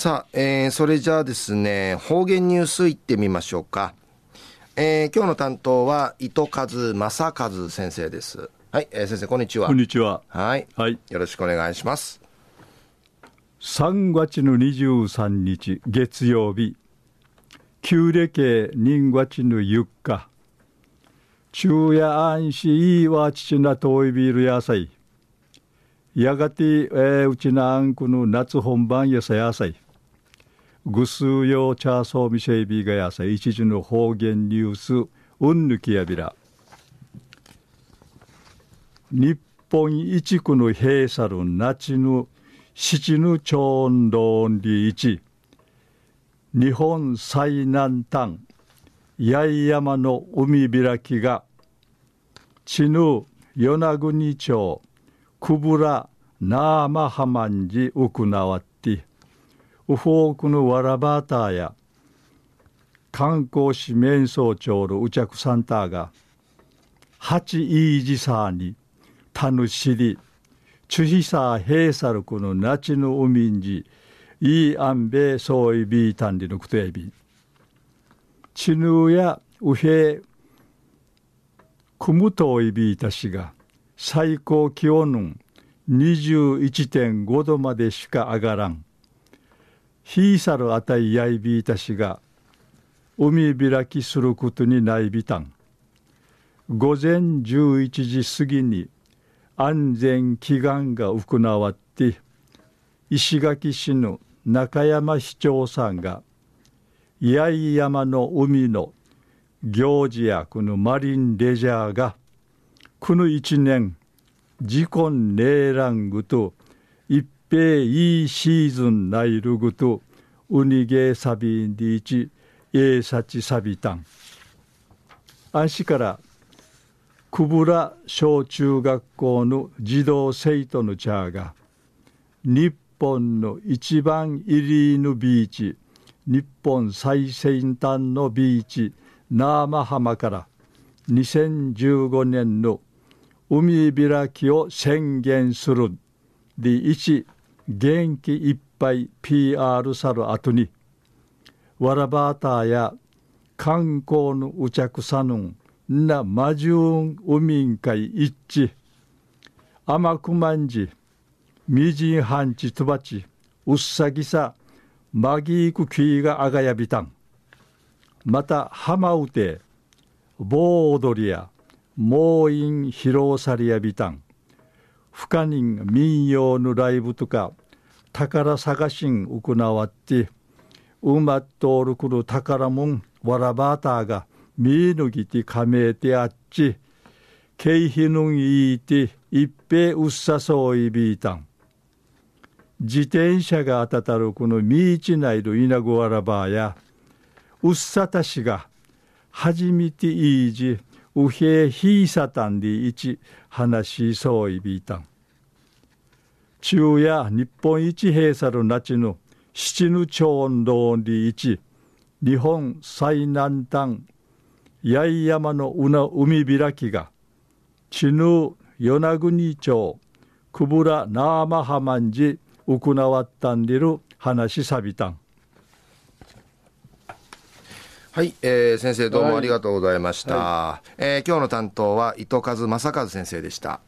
さあ、えー、それじゃあですね、方言ニュースいってみましょうか。えー、今日の担当は糸数正和先生です。はい、えー、先生こんにちは。こんにちは。はい。はい。よろしくお願いします。3月の23日月曜日、旧暦人月のゆっか、昼夜安心いいわ父な遠いビール野菜、やがて、えー、うちなあんこの夏本番やさ野菜、ぐすうようチャーソーミシェイビーが野菜、一時の方言ニュース、うんぬきやびら。日本一区の閉鎖る那智の七ぬ町道理一日本最南端八重山の海開きが地ぬ与那国町くぶらなあまはまんじうくなわっウフォークのワラバーターや観光市面相町のウチャクサンターが八イージサーにタヌシリチュヒサーヘイサルクのナチのウミンジイーアンベソーイビータンリのクトエビチヌーやウヘイクムトイビータシが最高気温21.5度までしか上がらん。ひいさるあたいやいびいたしが海開きすることにないびたん。午前11時過ぎに安全祈願が行わって石垣市の中山市長さんが八重山の海の行事やこのマリンレジャーがこの一年自己ネーラングと一平いいシーズンないるぐとウニゲーサビンディーチエーサチサビタン安市から久部良小中学校の児童生徒のチャーが日本の一番入りのビーチ日本最先端のビーチナーマ浜から2015年の海開きを宣言するで一元気いっぱい PR さる後にわらばーターや観光のうちゃくさぬんなまじゅんうみんかい一致甘くまんじみじんはんちとばちうっさぎさまぎいくきいがあがやびたん。また浜うて棒踊りや猛飲披露さりやびたん。不可人民謡のライブとか宝探しん行わってうまっとおるくる宝もんわらばたがみぬぎてかめてあっち、けいひぬんいいて、いっぺうっさそういびいたん。自転車があたたるこのみいちないる稲子わらばや、うっさたしが、はじみていいじ、うへひいさたんでいち、話しそういびいたん。中や日本一閉鎖るなちの七ぬ町道に一、日本最南端八重山の海開きが知ぬ与那国町久部良ナーマハマンジ行わったんでる話さびたん。はい、えー、先生どうもありがとうございました、はいはい、えー、今日の担当は糸数正和先生でした